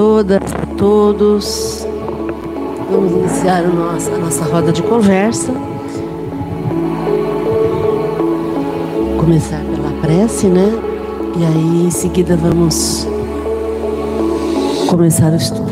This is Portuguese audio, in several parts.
Todas, a todos. Vamos iniciar a nossa, a nossa roda de conversa. Começar pela prece, né? E aí em seguida vamos começar o estudo.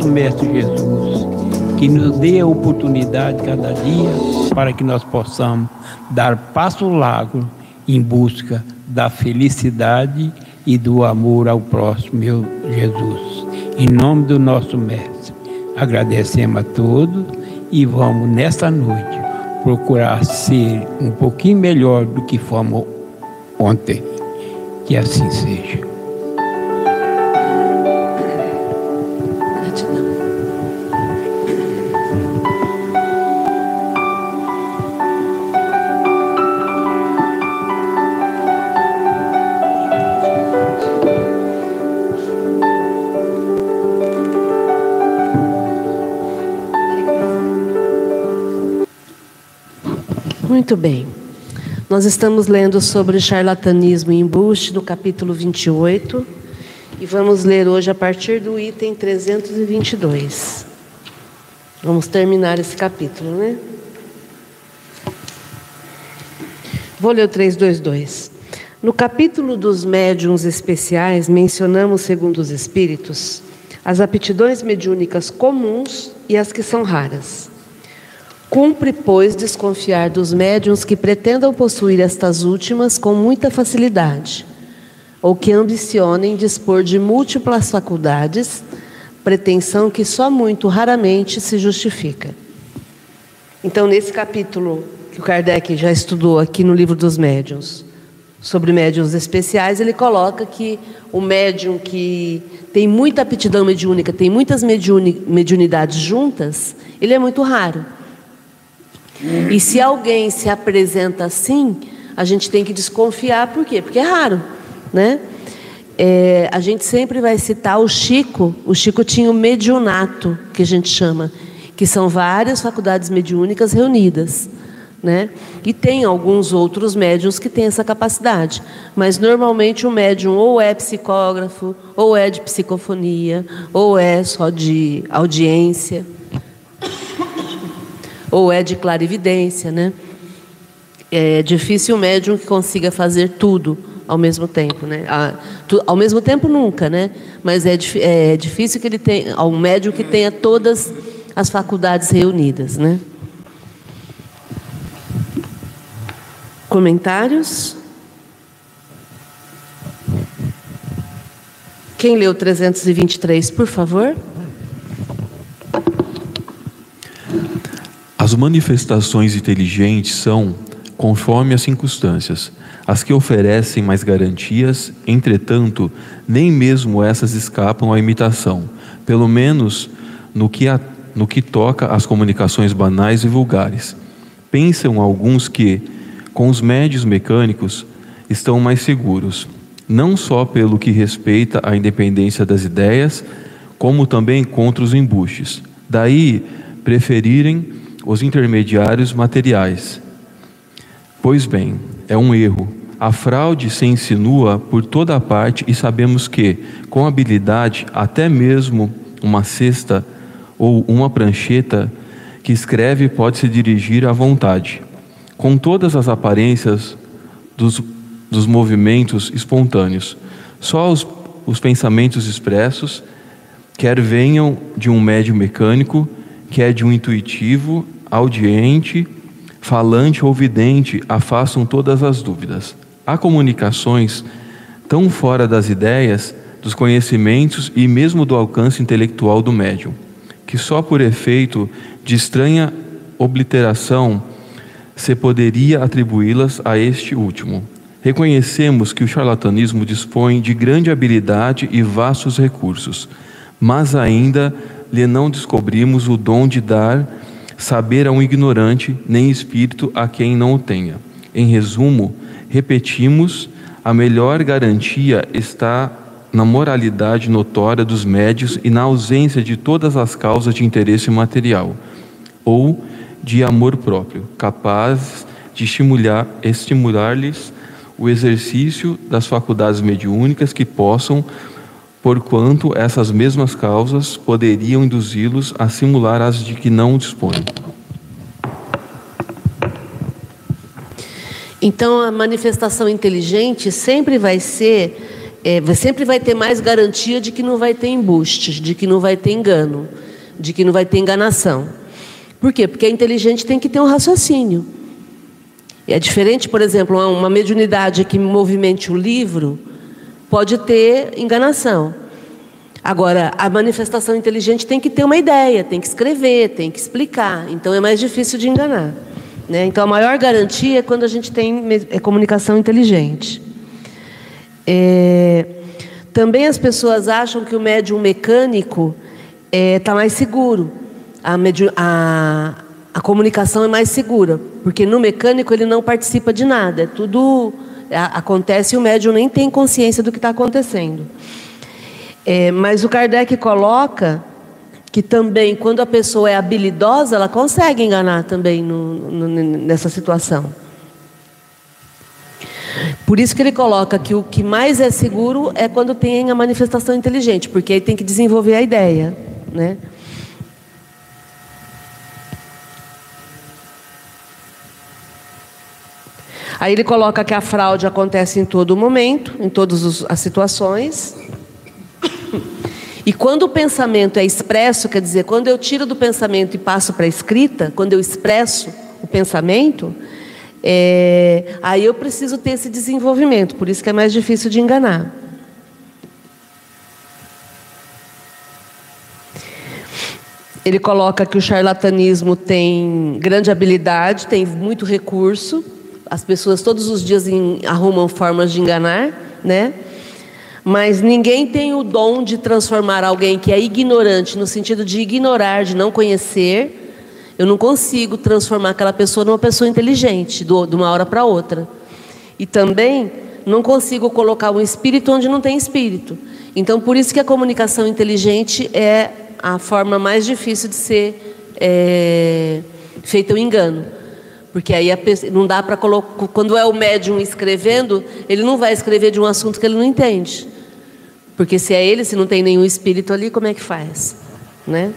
Nosso Mestre Jesus, que nos dê a oportunidade cada dia para que nós possamos dar passo largo em busca da felicidade e do amor ao próximo, meu Jesus. Em nome do nosso Mestre, agradecemos a todos e vamos nesta noite procurar ser um pouquinho melhor do que fomos ontem. Que assim seja. Muito bem. Nós estamos lendo sobre charlatanismo e embuste no capítulo 28 e vamos ler hoje a partir do item 322. Vamos terminar esse capítulo, né? Vou ler o 322. No capítulo dos médiums especiais, mencionamos, segundo os espíritos, as aptidões mediúnicas comuns e as que são raras. Cumpre, pois, desconfiar dos médiuns que pretendam possuir estas últimas com muita facilidade, ou que ambicionem dispor de múltiplas faculdades, pretensão que só muito raramente se justifica. Então, nesse capítulo que o Kardec já estudou aqui no livro dos médiuns, sobre médiuns especiais, ele coloca que o médium que tem muita aptidão mediúnica, tem muitas mediunidades juntas, ele é muito raro. E se alguém se apresenta assim, a gente tem que desconfiar, por quê? Porque é raro, né? É, a gente sempre vai citar o Chico. O Chico tinha o mediunato, que a gente chama, que são várias faculdades mediúnicas reunidas. Né? E tem alguns outros médiums que têm essa capacidade, mas normalmente o médium ou é psicógrafo, ou é de psicofonia, ou é só de audiência ou é de clarividência, né? É difícil o médium que consiga fazer tudo ao mesmo tempo, né? ao mesmo tempo nunca, né? Mas é, é difícil que ele tenha um médium que tenha todas as faculdades reunidas, né? Comentários? Quem leu 323, por favor? As manifestações inteligentes são, conforme as circunstâncias, as que oferecem mais garantias, entretanto, nem mesmo essas escapam à imitação, pelo menos no que, a, no que toca às comunicações banais e vulgares. Pensam alguns que, com os médios mecânicos, estão mais seguros, não só pelo que respeita à independência das ideias, como também contra os embustes. Daí preferirem os intermediários materiais. Pois bem, é um erro. A fraude se insinua por toda a parte e sabemos que, com habilidade, até mesmo uma cesta ou uma prancheta que escreve pode se dirigir à vontade, com todas as aparências dos, dos movimentos espontâneos. Só os, os pensamentos expressos, quer venham de um médio mecânico, quer de um intuitivo, audiente, falante ou vidente, afastam todas as dúvidas. Há comunicações tão fora das ideias, dos conhecimentos e mesmo do alcance intelectual do médium, que só por efeito de estranha obliteração se poderia atribuí-las a este último. Reconhecemos que o charlatanismo dispõe de grande habilidade e vastos recursos, mas ainda lhe não descobrimos o dom de dar saber a um ignorante, nem espírito a quem não o tenha. Em resumo, repetimos, a melhor garantia está na moralidade notória dos médios e na ausência de todas as causas de interesse material ou de amor próprio, capazes de estimular, estimular-lhes o exercício das faculdades mediúnicas que possam, porquanto essas mesmas causas poderiam induzi-los a simular as de que não dispõem. Então, a manifestação inteligente sempre vai ser, é, sempre vai ter mais garantia de que não vai ter embustes, de que não vai ter engano, de que não vai ter enganação. Por quê? Porque a inteligente tem que ter um raciocínio. É diferente, por exemplo, uma mediunidade que movimente o livro pode ter enganação. Agora, a manifestação inteligente tem que ter uma ideia, tem que escrever, tem que explicar. Então é mais difícil de enganar. Né? Então, a maior garantia é quando a gente tem é comunicação inteligente. É, também as pessoas acham que o médium mecânico está é, tá mais seguro. A, a, a, comunicação é mais segura, porque no mecânico ele não participa de nada, é tudo acontece e o médium nem tem consciência do que está acontecendo. É, mas o Kardec coloca que também, quando a pessoa é habilidosa, ela consegue enganar também no, no, nessa situação. Por isso que ele coloca que o que mais é seguro é quando tem a manifestação inteligente, porque aí tem que desenvolver a ideia, né? Aí ele coloca que a fraude acontece em todo momento, em todas as situações. E quando o pensamento é expresso, quer dizer, quando eu tiro do pensamento e passo para a escrita, quando eu expresso o pensamento, é, aí eu preciso ter esse desenvolvimento, por isso que é mais difícil de enganar. Ele coloca que o charlatanismo tem grande habilidade, tem muito recurso, as pessoas todos os dias arrumam formas de enganar, né? Mas ninguém tem o dom de transformar alguém que é ignorante, no sentido de ignorar, de não conhecer. Eu não consigo transformar aquela pessoa numa pessoa inteligente, de uma hora para outra. E também não consigo colocar um espírito onde não tem espírito. Então, por isso que a comunicação inteligente é a forma mais difícil de ser é, feita o engano. Porque aí não dá para colocar. Quando é o médium escrevendo, ele não vai escrever de um assunto que ele não entende. Porque se é ele, se não tem nenhum espírito ali, como é que faz? Né?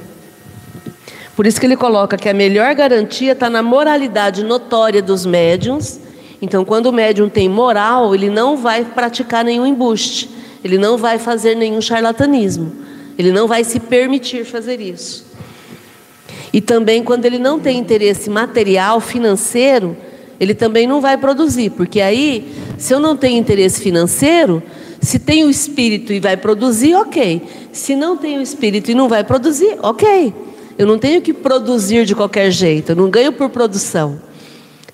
Por isso que ele coloca que a melhor garantia está na moralidade notória dos médiums. Então, quando o médium tem moral, ele não vai praticar nenhum embuste, ele não vai fazer nenhum charlatanismo, ele não vai se permitir fazer isso. E também quando ele não tem interesse material, financeiro, ele também não vai produzir, porque aí, se eu não tenho interesse financeiro, Se tem o espírito e vai produzir, ok. Se não tem o espírito e não vai produzir, ok. Eu não tenho que produzir de qualquer jeito, eu não ganho por produção.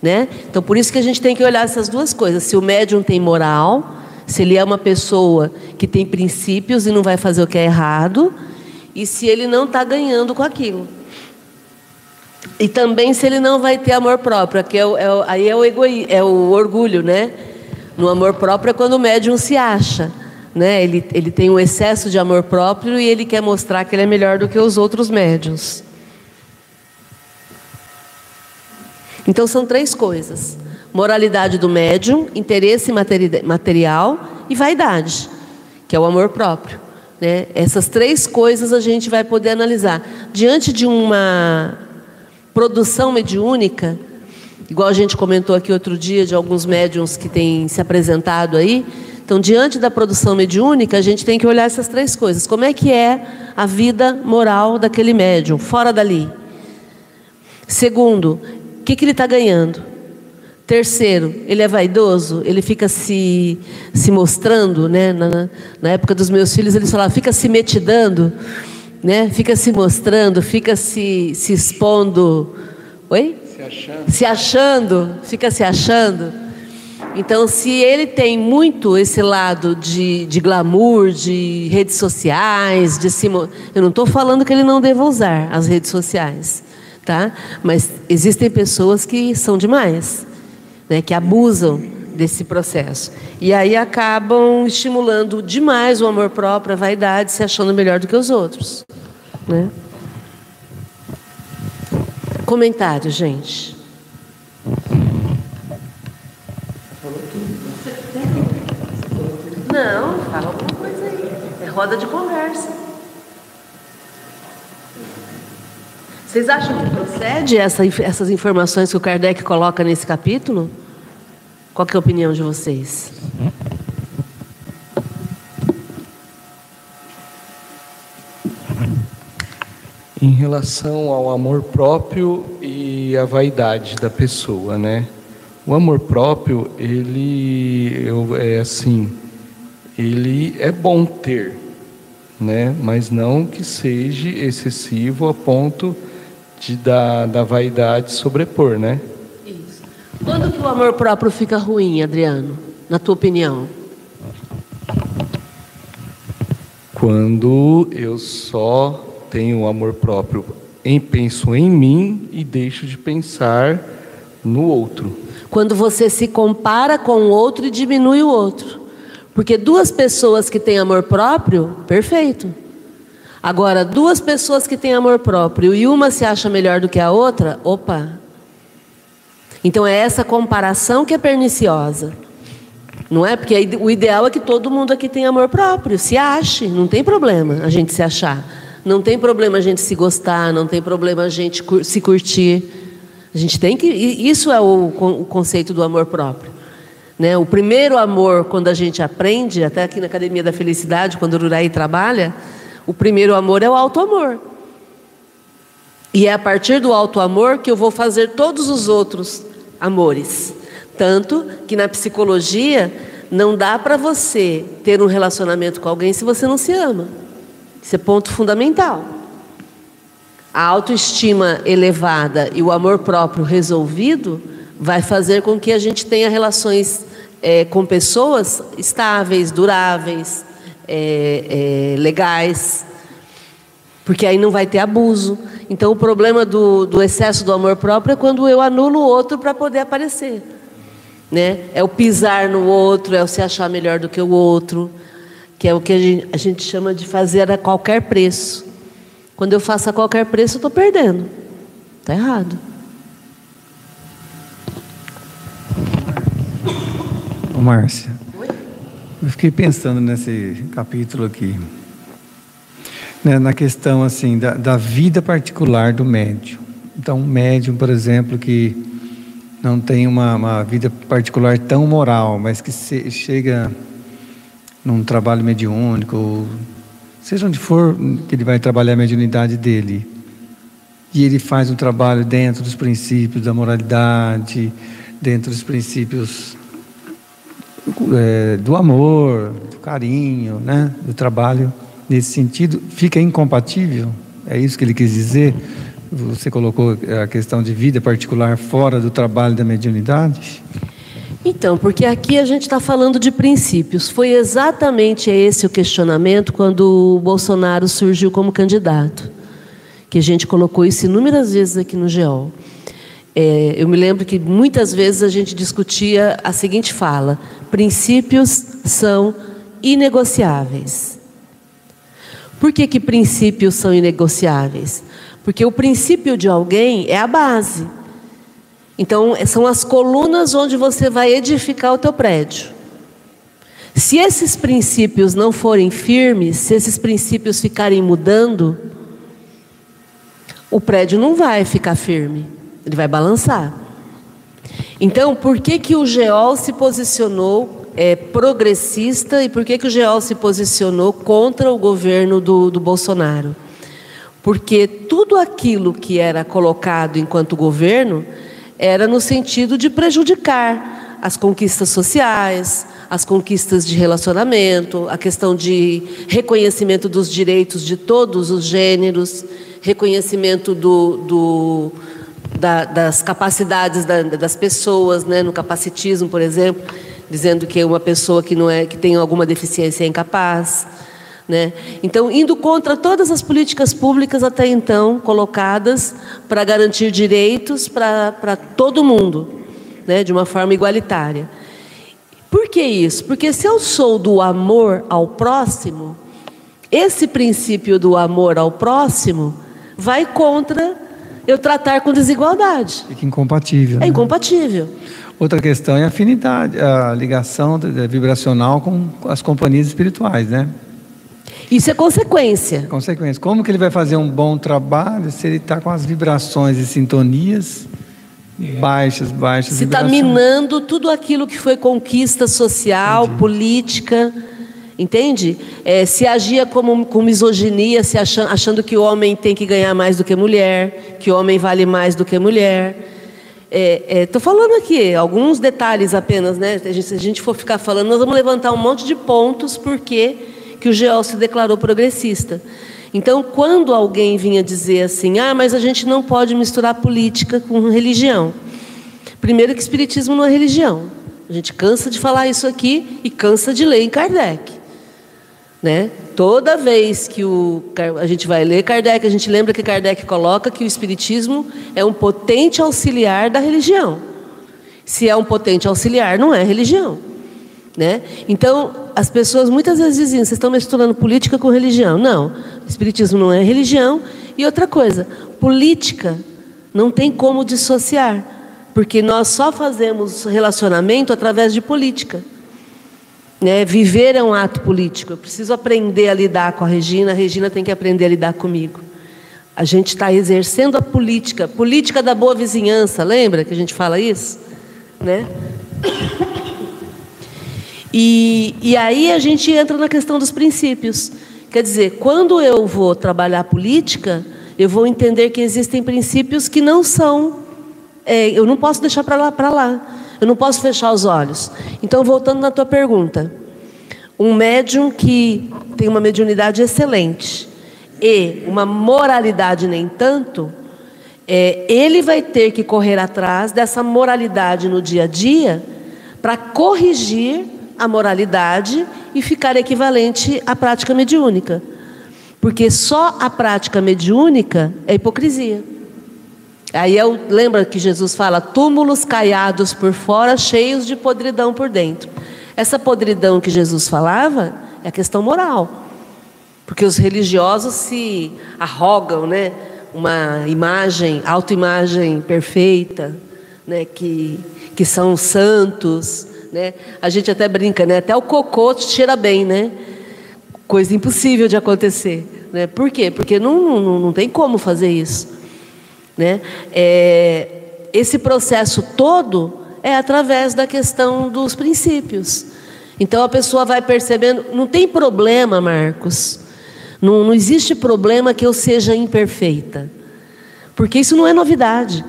Né? Então, por isso que a gente tem que olhar essas duas coisas. Se o médium tem moral, se ele é uma pessoa que tem princípios e não vai fazer o que é errado, e se ele não está ganhando com aquilo. E também se ele não vai ter amor próprio, que é o, é o, aí é o, egoí, é o orgulho, né? No amor próprio é quando o médium se acha. Né? Ele, ele tem um excesso de amor próprio e ele quer mostrar que ele é melhor do que os outros médiums. Então são três coisas: moralidade do médium, interesse materi material e vaidade, que é o amor próprio. Né? Essas três coisas a gente vai poder analisar. Diante de uma produção mediúnica, igual a gente comentou aqui outro dia de alguns médiums que têm se apresentado aí. Então, diante da produção mediúnica, a gente tem que olhar essas três coisas. Como é que é a vida moral daquele médium, fora dali? Segundo, o que, que ele está ganhando? Terceiro, ele é vaidoso, ele fica se, se mostrando, né? Na, na época dos meus filhos, eles falavam, fica se metidando, né? Fica se mostrando, fica se, se expondo. Oi? Se achando. Se achando, fica se achando. Então, se ele tem muito esse lado de, de glamour, de redes sociais, de se, eu não estou falando que ele não deva usar as redes sociais, tá? Mas existem pessoas que são demais, né? Que abusam desse processo e aí acabam estimulando demais o amor próprio, a vaidade, se achando melhor do que os outros, né? Comentário, gente. Não, fala alguma coisa aí. É roda de conversa. Vocês acham que procede essa, essas informações que o Kardec coloca nesse capítulo? Qual é a opinião de vocês? Em relação ao amor próprio e a vaidade da pessoa, né? O amor próprio, ele eu, é assim, ele é bom ter, né? Mas não que seja excessivo a ponto de da, da vaidade sobrepor, né? Quando que o amor próprio fica ruim, Adriano? Na tua opinião? Quando eu só tenho amor próprio em penso em mim e deixo de pensar no outro. Quando você se compara com o outro e diminui o outro. Porque duas pessoas que têm amor próprio, perfeito. Agora, duas pessoas que têm amor próprio e uma se acha melhor do que a outra, opa. Então é essa comparação que é perniciosa. Não é? Porque o ideal é que todo mundo aqui tenha amor próprio, se ache, não tem problema a gente se achar. Não tem problema a gente se gostar, não tem problema a gente se curtir. A gente tem que. Isso é o, o conceito do amor próprio. Né? O primeiro amor, quando a gente aprende, até aqui na Academia da Felicidade, quando o Uraí trabalha, o primeiro amor é o auto-amor. E é a partir do auto-amor que eu vou fazer todos os outros amores. Tanto que na psicologia não dá para você ter um relacionamento com alguém se você não se ama. Isso é ponto fundamental. A autoestima elevada e o amor próprio resolvido vai fazer com que a gente tenha relações é, com pessoas estáveis, duráveis, é, é, legais, porque aí não vai ter abuso. Então, o problema do, do excesso do amor próprio é quando eu anulo o outro para poder aparecer. Né? É o pisar no outro, é o se achar melhor do que o outro que é o que a gente, a gente chama de fazer a qualquer preço. Quando eu faço a qualquer preço, eu estou perdendo. Está errado. Ô, Márcia, eu fiquei pensando nesse capítulo aqui, né, na questão assim da, da vida particular do médium. Então, um médium, por exemplo, que não tem uma, uma vida particular tão moral, mas que se, chega num trabalho mediúnico, seja onde for que ele vai trabalhar a mediunidade dele. E ele faz um trabalho dentro dos princípios da moralidade, dentro dos princípios é, do amor, do carinho, né, do trabalho nesse sentido, fica incompatível? É isso que ele quis dizer? Você colocou a questão de vida particular fora do trabalho da mediunidade? Então, porque aqui a gente está falando de princípios. Foi exatamente esse o questionamento quando o Bolsonaro surgiu como candidato. Que a gente colocou isso inúmeras vezes aqui no GEOL. É, eu me lembro que muitas vezes a gente discutia a seguinte fala: princípios são inegociáveis. Por que, que princípios são inegociáveis? Porque o princípio de alguém é a base. Então, são as colunas onde você vai edificar o teu prédio. Se esses princípios não forem firmes, se esses princípios ficarem mudando, o prédio não vai ficar firme, ele vai balançar. Então, por que, que o GEOL se posicionou é, progressista e por que, que o GEOL se posicionou contra o governo do, do Bolsonaro? Porque tudo aquilo que era colocado enquanto governo era no sentido de prejudicar as conquistas sociais, as conquistas de relacionamento, a questão de reconhecimento dos direitos de todos os gêneros, reconhecimento do, do da, das capacidades da, das pessoas, né, no capacitismo, por exemplo, dizendo que uma pessoa que não é que tem alguma deficiência é incapaz. Né? Então, indo contra todas as políticas públicas até então colocadas para garantir direitos para todo mundo, né? de uma forma igualitária. Por que isso? Porque se eu sou do amor ao próximo, esse princípio do amor ao próximo vai contra eu tratar com desigualdade. Fica incompatível. É né? incompatível. Outra questão é a afinidade, a ligação vibracional com as companhias espirituais, né? Isso é consequência. Consequência. Como que ele vai fazer um bom trabalho se ele está com as vibrações e sintonias baixas, baixas Se está minando tudo aquilo que foi conquista social, Entendi. política, entende? É, se agia como, com misoginia, se achando, achando que o homem tem que ganhar mais do que mulher, que o homem vale mais do que mulher. Estou é, é, falando aqui alguns detalhes apenas, né? Se a gente for ficar falando, nós vamos levantar um monte de pontos porque que o GEOL se declarou progressista. Então, quando alguém vinha dizer assim, ah, mas a gente não pode misturar política com religião. Primeiro que espiritismo não é religião. A gente cansa de falar isso aqui e cansa de ler em Kardec. Né? Toda vez que o, a gente vai ler Kardec, a gente lembra que Kardec coloca que o espiritismo é um potente auxiliar da religião. Se é um potente auxiliar, não é religião. Né? Então, as pessoas muitas vezes dizem: vocês estão misturando política com religião. Não, o Espiritismo não é religião. E outra coisa, política não tem como dissociar, porque nós só fazemos relacionamento através de política. Né? Viver é um ato político. Eu preciso aprender a lidar com a Regina, a Regina tem que aprender a lidar comigo. A gente está exercendo a política, política da boa vizinhança, lembra que a gente fala isso? Né? E, e aí a gente entra na questão dos princípios. Quer dizer, quando eu vou trabalhar política, eu vou entender que existem princípios que não são. É, eu não posso deixar para lá, para lá. Eu não posso fechar os olhos. Então, voltando na tua pergunta, um médium que tem uma mediunidade excelente e uma moralidade nem tanto, é, ele vai ter que correr atrás dessa moralidade no dia a dia para corrigir a moralidade e ficar equivalente à prática mediúnica. Porque só a prática mediúnica é hipocrisia. Aí eu, lembra que Jesus fala: túmulos caiados por fora, cheios de podridão por dentro. Essa podridão que Jesus falava é a questão moral. Porque os religiosos se arrogam, né? Uma imagem, autoimagem perfeita, né? Que, que são santos, né? A gente até brinca, né? Até o cocô cheira bem, né? Coisa impossível de acontecer. Né? Por quê? Porque não, não, não tem como fazer isso. Né? É, esse processo todo é através da questão dos princípios. Então a pessoa vai percebendo, não tem problema, Marcos. Não, não existe problema que eu seja imperfeita. Porque isso não é novidade.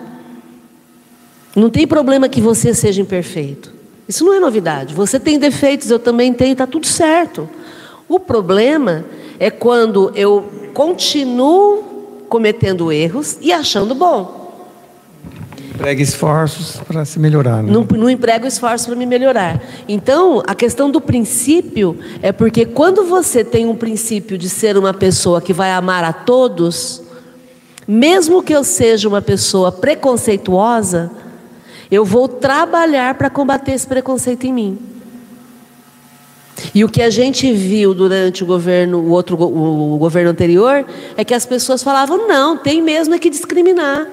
Não tem problema que você seja imperfeito. Isso não é novidade. Você tem defeitos, eu também tenho, está tudo certo. O problema é quando eu continuo cometendo erros e achando bom. Emprega esforços para se melhorar. Né? Não, não emprego esforço para me melhorar. Então, a questão do princípio é porque quando você tem um princípio de ser uma pessoa que vai amar a todos, mesmo que eu seja uma pessoa preconceituosa, eu vou trabalhar para combater esse preconceito em mim. E o que a gente viu durante o governo, o outro o governo anterior, é que as pessoas falavam: não, tem mesmo é que discriminar.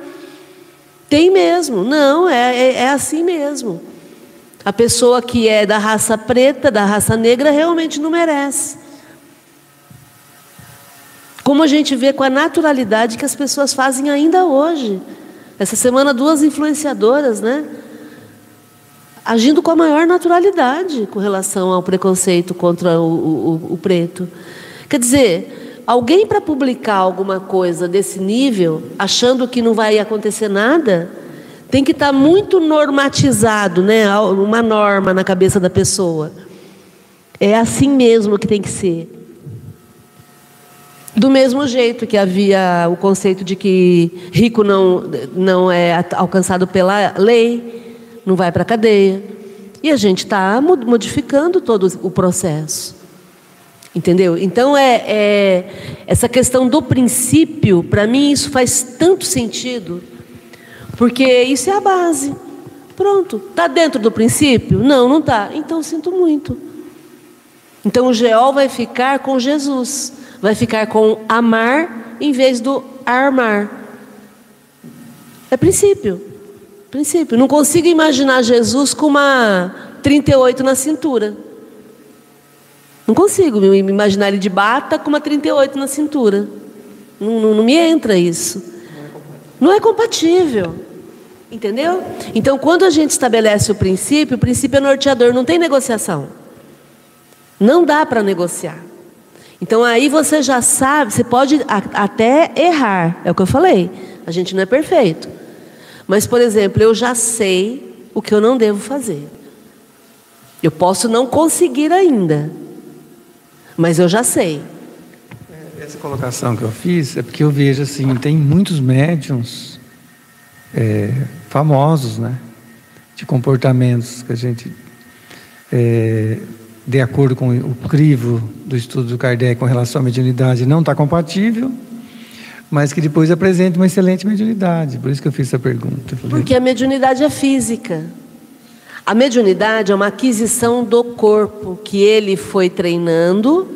Tem mesmo, não, é, é, é assim mesmo. A pessoa que é da raça preta, da raça negra, realmente não merece. Como a gente vê com a naturalidade que as pessoas fazem ainda hoje. Essa semana, duas influenciadoras, né? Agindo com a maior naturalidade com relação ao preconceito contra o, o, o preto. Quer dizer, alguém para publicar alguma coisa desse nível, achando que não vai acontecer nada, tem que estar tá muito normatizado, né? Uma norma na cabeça da pessoa. É assim mesmo que tem que ser. Do mesmo jeito que havia o conceito de que rico não, não é alcançado pela lei, não vai para a cadeia. E a gente está modificando todo o processo. Entendeu? Então, é, é essa questão do princípio, para mim, isso faz tanto sentido, porque isso é a base. Pronto. Está dentro do princípio? Não, não está. Então, sinto muito. Então, o Geol vai ficar com Jesus vai ficar com amar em vez do armar. É princípio. Princípio. Não consigo imaginar Jesus com uma 38 na cintura. Não consigo me imaginar ele de bata com uma 38 na cintura. Não, não, não me entra isso. Não é compatível. Entendeu? Então, quando a gente estabelece o princípio, o princípio é norteador, não tem negociação. Não dá para negociar. Então aí você já sabe, você pode até errar, é o que eu falei. A gente não é perfeito. Mas, por exemplo, eu já sei o que eu não devo fazer. Eu posso não conseguir ainda, mas eu já sei. Essa colocação que eu fiz é porque eu vejo assim, tem muitos médiums é, famosos, né? De comportamentos que a gente é, de acordo com o crivo do estudo do Kardec com relação à mediunidade, não está compatível, mas que depois apresenta uma excelente mediunidade. Por isso que eu fiz essa pergunta. Porque a mediunidade é física. A mediunidade é uma aquisição do corpo que ele foi treinando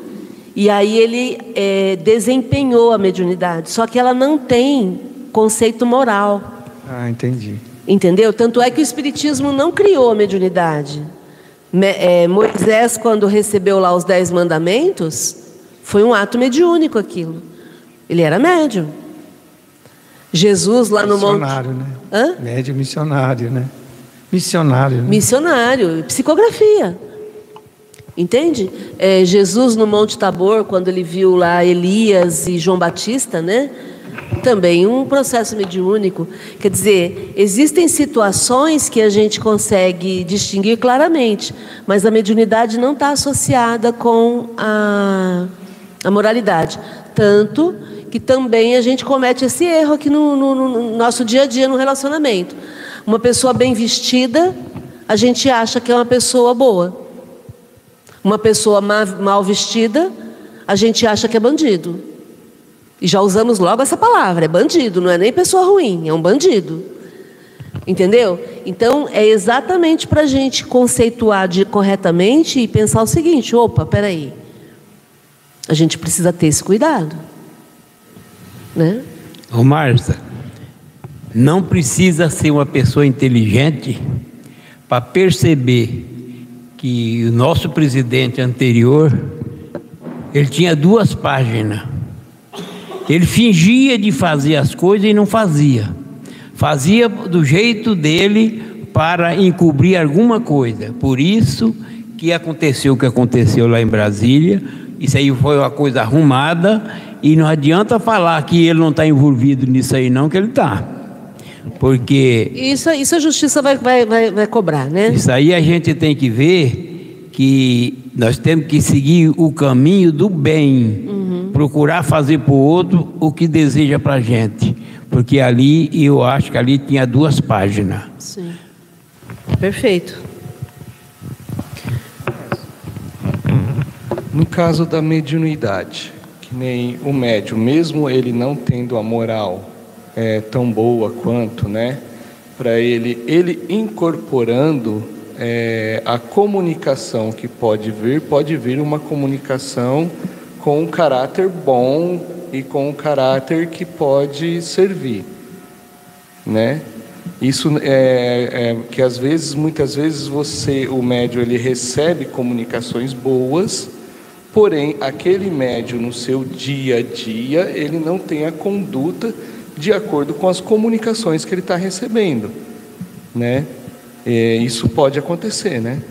e aí ele é, desempenhou a mediunidade. Só que ela não tem conceito moral. Ah, entendi. Entendeu? Tanto é que o Espiritismo não criou a mediunidade. É, Moisés, quando recebeu lá os dez mandamentos, foi um ato mediúnico aquilo. Ele era médium. Jesus lá no monte. Missionário, né? Hã? Médium missionário, né? Missionário. Né? Missionário, psicografia. Entende? É, Jesus no Monte Tabor, quando ele viu lá Elias e João Batista, né? também um processo mediúnico. Quer dizer, existem situações que a gente consegue distinguir claramente, mas a mediunidade não está associada com a, a moralidade. Tanto que também a gente comete esse erro aqui no, no, no nosso dia a dia, no relacionamento. Uma pessoa bem vestida, a gente acha que é uma pessoa boa. Uma pessoa mal vestida, a gente acha que é bandido. E já usamos logo essa palavra, é bandido, não é nem pessoa ruim, é um bandido. Entendeu? Então, é exatamente para a gente conceituar de, corretamente e pensar o seguinte: opa, peraí. A gente precisa ter esse cuidado. Né? Ô Marta, não precisa ser uma pessoa inteligente para perceber que o nosso presidente anterior ele tinha duas páginas. Ele fingia de fazer as coisas e não fazia. Fazia do jeito dele para encobrir alguma coisa. Por isso que aconteceu o que aconteceu lá em Brasília. Isso aí foi uma coisa arrumada e não adianta falar que ele não está envolvido nisso aí não, que ele está. Porque Isso, isso a justiça vai, vai, vai, vai cobrar, né? isso aí a gente tem que ver que nós temos que seguir o caminho do bem, procurar fazer para o outro o que deseja para a gente. Porque ali, eu acho que ali tinha duas páginas. Sim. Perfeito. No caso da mediunidade, que nem o médium, mesmo ele não tendo a moral é, tão boa quanto, né, para ele, ele incorporando é, a comunicação que pode vir, pode vir uma comunicação com um caráter bom e com um caráter que pode servir, né? Isso é, é que às vezes, muitas vezes você, o médium, ele recebe comunicações boas, porém aquele médium no seu dia a dia ele não tem a conduta de acordo com as comunicações que ele está recebendo, né? É, isso pode acontecer, né?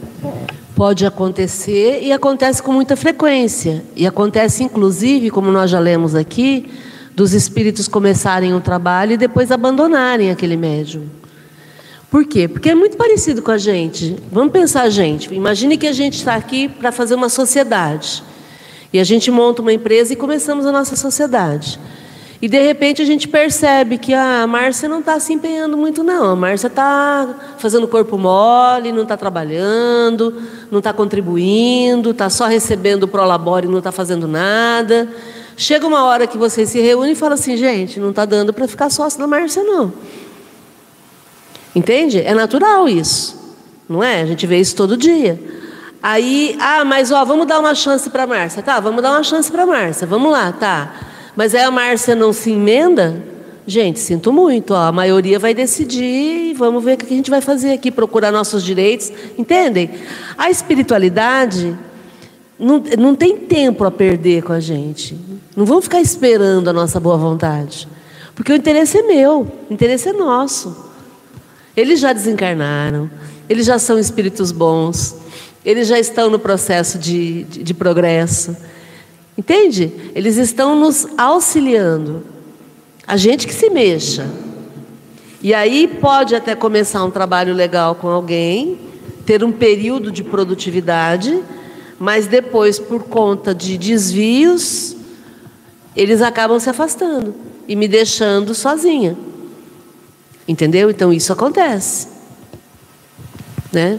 Pode acontecer e acontece com muita frequência. E acontece, inclusive, como nós já lemos aqui, dos espíritos começarem o trabalho e depois abandonarem aquele médium. Por quê? Porque é muito parecido com a gente. Vamos pensar, gente. Imagine que a gente está aqui para fazer uma sociedade. E a gente monta uma empresa e começamos a nossa sociedade. E de repente a gente percebe que ah, a Márcia não está se empenhando muito, não. A Márcia está fazendo corpo mole, não está trabalhando, não está contribuindo, está só recebendo o prolabore e não está fazendo nada. Chega uma hora que vocês se reúnem e falam assim, gente, não está dando para ficar sócio da Márcia, não. Entende? É natural isso, não é? A gente vê isso todo dia. Aí, ah, mas ó, vamos dar uma chance para Márcia, tá? Vamos dar uma chance para Márcia, vamos lá, tá? Mas aí a Márcia não se emenda? Gente, sinto muito, ó, a maioria vai decidir e vamos ver o que a gente vai fazer aqui, procurar nossos direitos, entendem? A espiritualidade não, não tem tempo a perder com a gente. Não vamos ficar esperando a nossa boa vontade. Porque o interesse é meu, o interesse é nosso. Eles já desencarnaram, eles já são espíritos bons, eles já estão no processo de, de, de progresso. Entende? Eles estão nos auxiliando. A gente que se mexa. E aí pode até começar um trabalho legal com alguém, ter um período de produtividade, mas depois, por conta de desvios, eles acabam se afastando e me deixando sozinha. Entendeu? Então isso acontece. Né?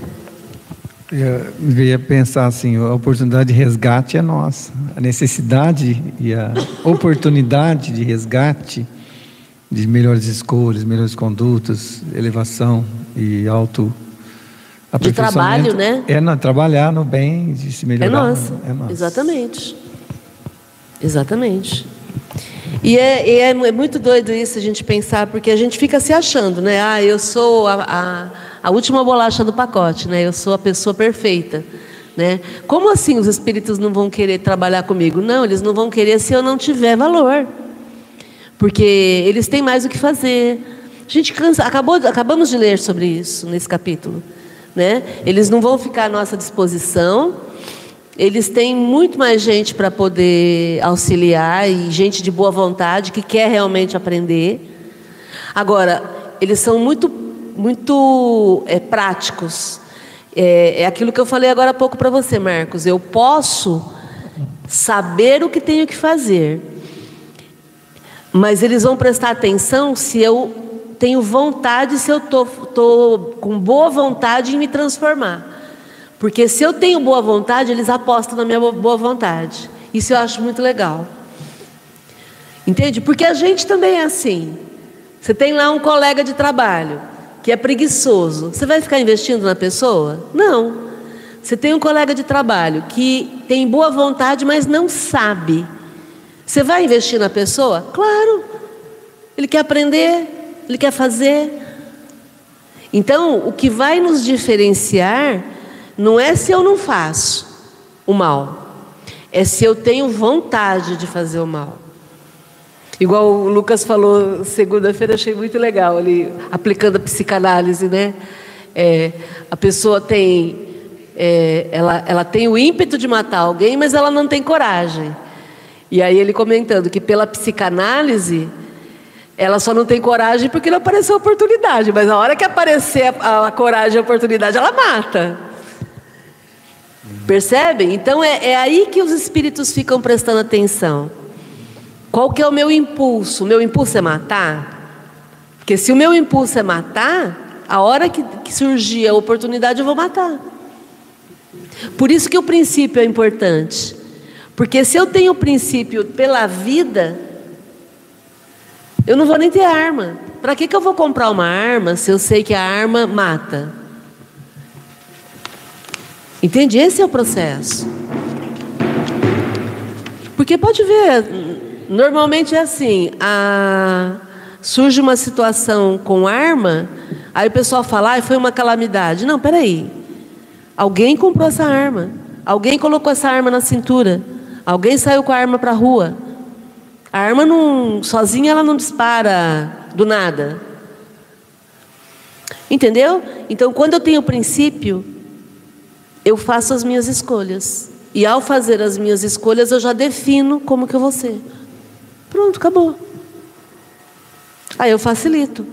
Eu ia pensar assim, a oportunidade de resgate é nossa. A necessidade e a oportunidade de resgate de melhores escolhas, melhores condutas, elevação e auto de trabalho, né? É não, trabalhar no bem, de se melhorar. É nossa. É nossa. Exatamente. Exatamente. E é, e é, muito doido isso a gente pensar, porque a gente fica se achando, né? Ah, eu sou a, a, a última bolacha do pacote, né? Eu sou a pessoa perfeita. Né? Como assim os espíritos não vão querer trabalhar comigo? Não, eles não vão querer se eu não tiver valor. Porque eles têm mais o que fazer. A gente cansa, acabou, acabamos de ler sobre isso nesse capítulo. Né? Eles não vão ficar à nossa disposição eles têm muito mais gente para poder auxiliar e gente de boa vontade que quer realmente aprender. Agora, eles são muito, muito é, práticos. É, é aquilo que eu falei agora há pouco para você, Marcos. Eu posso saber o que tenho que fazer, mas eles vão prestar atenção se eu tenho vontade, se eu estou com boa vontade em me transformar. Porque se eu tenho boa vontade, eles apostam na minha boa vontade. Isso eu acho muito legal. Entende? Porque a gente também é assim. Você tem lá um colega de trabalho que é preguiçoso. Você vai ficar investindo na pessoa? Não. Você tem um colega de trabalho que tem boa vontade, mas não sabe. Você vai investir na pessoa? Claro. Ele quer aprender, ele quer fazer. Então, o que vai nos diferenciar não é se eu não faço o mal, é se eu tenho vontade de fazer o mal. Igual o Lucas falou segunda-feira, achei muito legal ali, aplicando a psicanálise, né? É, a pessoa tem, é, ela, ela tem o ímpeto de matar alguém, mas ela não tem coragem. E aí ele comentando que pela psicanálise, Ela só não tem coragem porque não apareceu a oportunidade, mas na hora que aparecer a, a coragem e a oportunidade, ela mata. Percebem? Então é, é aí que os espíritos ficam prestando atenção. Qual que é o meu impulso? O meu impulso é matar? Porque se o meu impulso é matar, a hora que, que surgir a oportunidade eu vou matar. Por isso que o princípio é importante. Porque se eu tenho o princípio pela vida, eu não vou nem ter arma. Para que, que eu vou comprar uma arma se eu sei que a arma mata? Entende? Esse é o processo. Porque pode ver, normalmente é assim: a... surge uma situação com arma, aí o pessoal fala, ah, foi uma calamidade. Não, peraí. Alguém comprou essa arma. Alguém colocou essa arma na cintura. Alguém saiu com a arma para a rua. A arma não, sozinha ela não dispara do nada. Entendeu? Então, quando eu tenho princípio, eu faço as minhas escolhas. E ao fazer as minhas escolhas, eu já defino como que eu vou ser. Pronto, acabou. Aí eu facilito.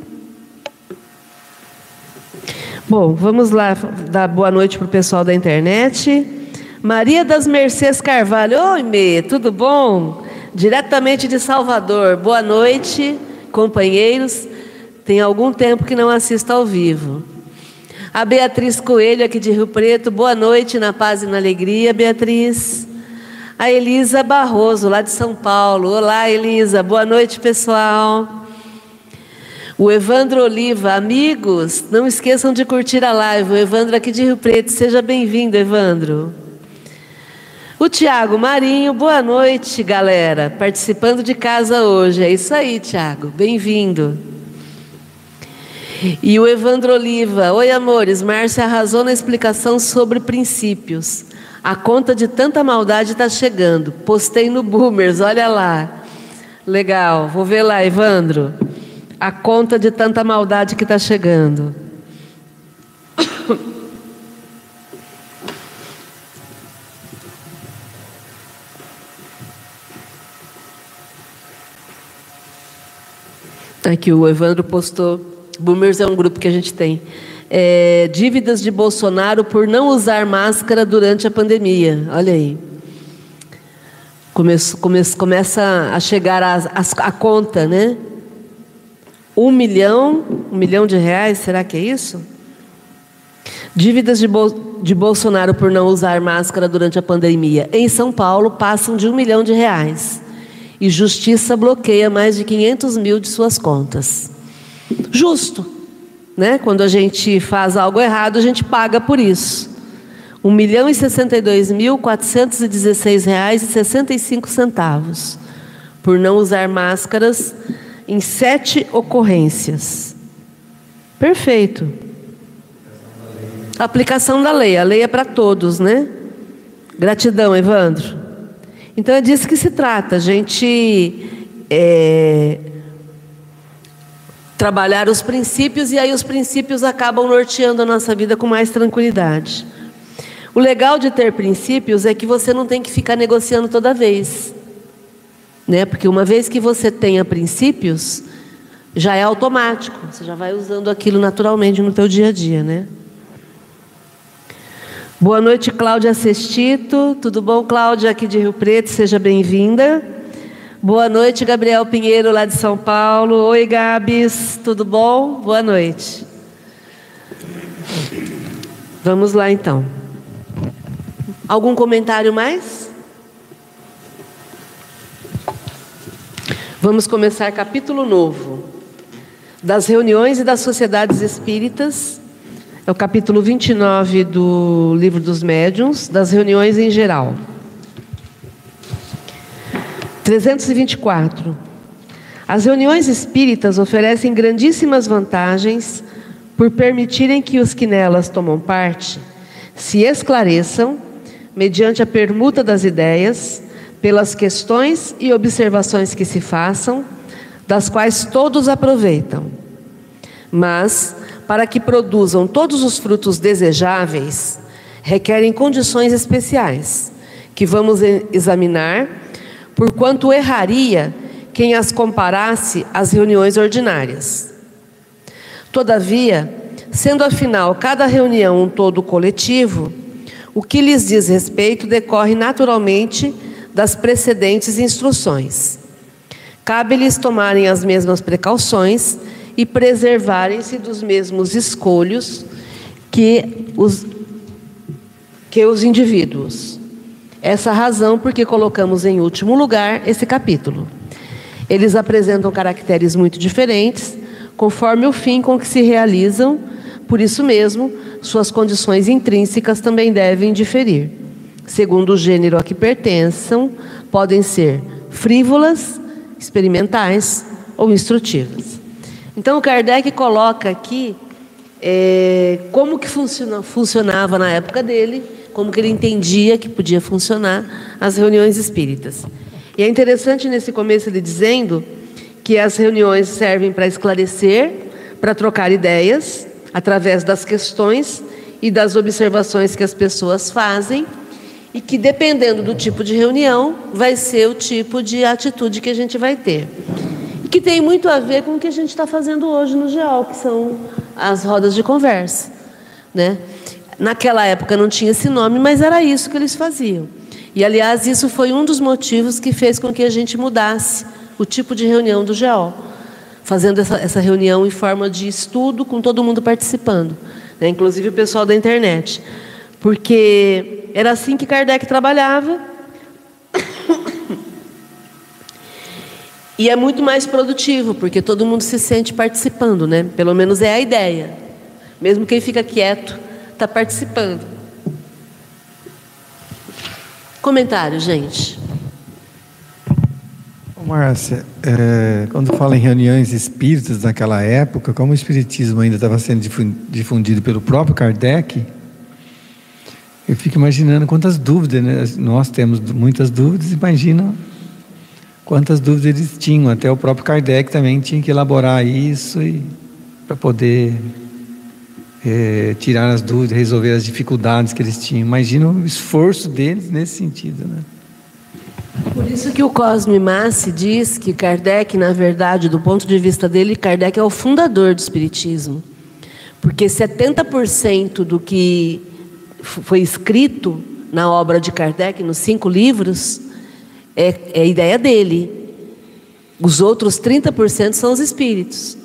Bom, vamos lá dar boa noite para o pessoal da internet. Maria das Mercês Carvalho. Oi, Mê, tudo bom? Diretamente de Salvador. Boa noite, companheiros. Tem algum tempo que não assisto ao vivo. A Beatriz Coelho, aqui de Rio Preto. Boa noite, na paz e na alegria, Beatriz. A Elisa Barroso, lá de São Paulo. Olá, Elisa. Boa noite, pessoal. O Evandro Oliva, amigos, não esqueçam de curtir a live. O Evandro aqui de Rio Preto, seja bem-vindo, Evandro. O Tiago Marinho, boa noite, galera. Participando de casa hoje. É isso aí, Tiago. Bem-vindo. E o Evandro Oliva, oi amores, Márcia arrasou na explicação sobre princípios. A conta de tanta maldade está chegando. Postei no Boomers, olha lá. Legal, vou ver lá, Evandro a conta de tanta maldade que está chegando. Aqui o Evandro postou. Boomers é um grupo que a gente tem. É, dívidas de Bolsonaro por não usar máscara durante a pandemia. Olha aí. Come, come, começa a chegar a, a, a conta, né? Um milhão, um milhão de reais, será que é isso? Dívidas de, de Bolsonaro por não usar máscara durante a pandemia em São Paulo passam de um milhão de reais. E Justiça bloqueia mais de 500 mil de suas contas. Justo, né? Quando a gente faz algo errado, a gente paga por isso. Cinco centavos por não usar máscaras em sete ocorrências. Perfeito. Aplicação da lei. A lei é para todos, né? Gratidão, Evandro. Então é disso que se trata. A gente é, trabalhar os princípios e aí os princípios acabam norteando a nossa vida com mais tranquilidade. O legal de ter princípios é que você não tem que ficar negociando toda vez. Né? Porque uma vez que você tenha princípios, já é automático, você já vai usando aquilo naturalmente no teu dia a dia, né? Boa noite, Cláudia Sestito. Tudo bom, Cláudia, aqui de Rio Preto? Seja bem-vinda. Boa noite, Gabriel Pinheiro, lá de São Paulo. Oi, Gabs, tudo bom? Boa noite. Vamos lá, então. Algum comentário mais? Vamos começar capítulo novo. Das reuniões e das sociedades espíritas. É o capítulo 29 do Livro dos Médiuns, das reuniões em geral. 324. As reuniões espíritas oferecem grandíssimas vantagens por permitirem que os que nelas tomam parte se esclareçam, mediante a permuta das ideias, pelas questões e observações que se façam, das quais todos aproveitam. Mas, para que produzam todos os frutos desejáveis, requerem condições especiais, que vamos examinar, porquanto erraria quem as comparasse às reuniões ordinárias. Todavia, sendo afinal cada reunião um todo coletivo, o que lhes diz respeito decorre naturalmente das precedentes instruções. Cabe-lhes tomarem as mesmas precauções e preservarem-se dos mesmos escolhos que os, que os indivíduos. Essa razão porque colocamos em último lugar esse capítulo. Eles apresentam caracteres muito diferentes, conforme o fim com que se realizam, por isso mesmo, suas condições intrínsecas também devem diferir. Segundo o gênero a que pertençam, podem ser frívolas, experimentais ou instrutivas. Então, Kardec coloca aqui é, como que funciona, funcionava na época dele, como que ele entendia que podia funcionar as reuniões espíritas. E é interessante nesse começo ele dizendo que as reuniões servem para esclarecer, para trocar ideias, através das questões e das observações que as pessoas fazem, e que dependendo do tipo de reunião, vai ser o tipo de atitude que a gente vai ter. E que tem muito a ver com o que a gente está fazendo hoje no GEOL, que são as rodas de conversa. Né? Naquela época não tinha esse nome, mas era isso que eles faziam. E, aliás, isso foi um dos motivos que fez com que a gente mudasse o tipo de reunião do GEOL fazendo essa, essa reunião em forma de estudo, com todo mundo participando, né? inclusive o pessoal da internet. Porque era assim que Kardec trabalhava. E é muito mais produtivo, porque todo mundo se sente participando, né? Pelo menos é a ideia. Mesmo quem fica quieto está participando. Comentário, gente. Márcia, é, quando fala em reuniões espíritas naquela época, como o espiritismo ainda estava sendo difundido pelo próprio Kardec, eu fico imaginando quantas dúvidas, né? nós temos muitas dúvidas, imagina quantas dúvidas eles tinham, até o próprio Kardec também tinha que elaborar isso para poder é, tirar as dúvidas, resolver as dificuldades que eles tinham. Imagina o esforço deles nesse sentido, né? Por isso que o Cosme Massi diz que Kardec, na verdade, do ponto de vista dele, Kardec é o fundador do Espiritismo. Porque 70% do que foi escrito na obra de Kardec, nos cinco livros, é, é ideia dele. Os outros 30% são os espíritos.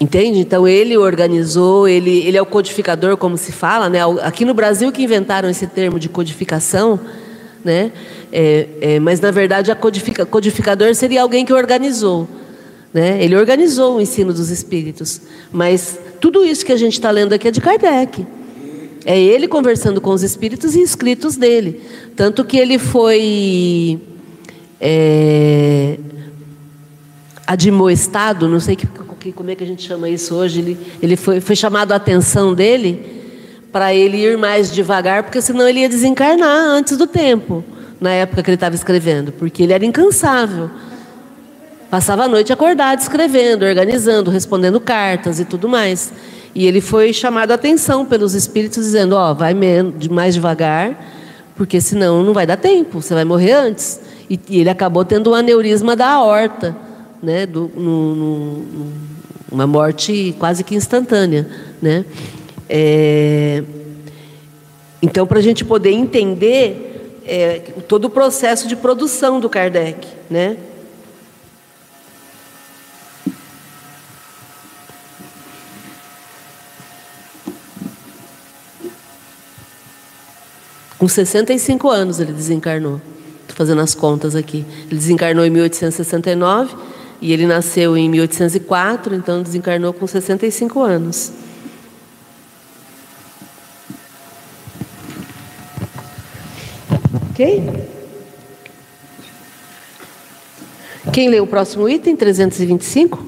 Entende? Então ele organizou, ele, ele é o codificador, como se fala, né? Aqui no Brasil que inventaram esse termo de codificação, né? É, é, mas na verdade a codifica, codificador seria alguém que organizou, né? Ele organizou o ensino dos espíritos, mas tudo isso que a gente está lendo aqui é de Kardec. É ele conversando com os espíritos e escritos dele, tanto que ele foi é, admoestado, não sei que, que, como é que a gente chama isso hoje. Ele, ele foi, foi chamado a atenção dele para ele ir mais devagar, porque senão ele ia desencarnar antes do tempo, na época que ele estava escrevendo, porque ele era incansável. Passava a noite acordado escrevendo, organizando, respondendo cartas e tudo mais. E ele foi chamado a atenção pelos espíritos, dizendo: Ó, oh, vai mais devagar, porque senão não vai dar tempo, você vai morrer antes. E, ele acabou tendo um aneurisma da aorta, né, do, no, no, uma morte quase que instantânea, né? É, então, para a gente poder entender é, todo o processo de produção do Kardec, né? Com 65 anos ele desencarnou. Estou fazendo as contas aqui. Ele desencarnou em 1869 e ele nasceu em 1804, então desencarnou com 65 anos. Ok? Quem lê o próximo item, 325?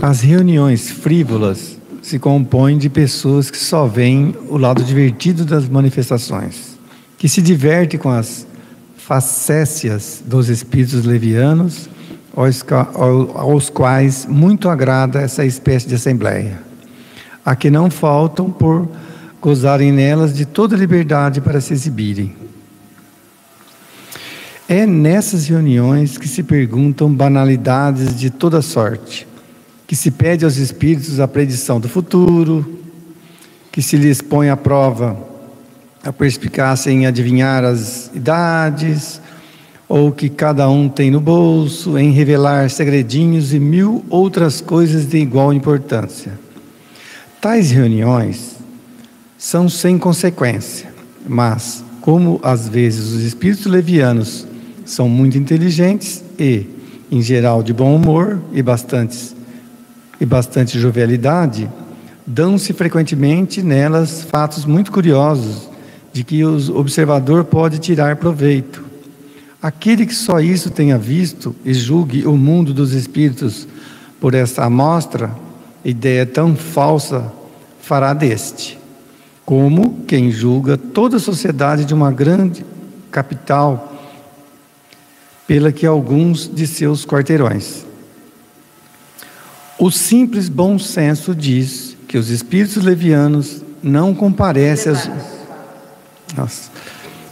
As reuniões frívolas se compõem de pessoas que só veem o lado divertido das manifestações, que se diverte com as facécias dos espíritos levianos, aos, quais muito agrada essa espécie de assembleia, a que não faltam por gozarem nelas de toda liberdade para se exibirem. É nessas reuniões que se perguntam banalidades de toda sorte, que se pede aos espíritos a predição do futuro, que se lhes põe à prova a perspicácia em adivinhar as idades, ou que cada um tem no bolso, em revelar segredinhos e mil outras coisas de igual importância. Tais reuniões são sem consequência, mas, como às vezes os espíritos levianos são muito inteligentes e, em geral, de bom humor e bastante, e bastante jovialidade, dão-se frequentemente nelas fatos muito curiosos de que o observador pode tirar proveito. Aquele que só isso tenha visto e julgue o mundo dos espíritos por esta amostra, ideia tão falsa, fará deste. Como quem julga toda a sociedade de uma grande capital pela que alguns de seus quarteirões. O simples bom senso diz que os espíritos levianos não comparecem às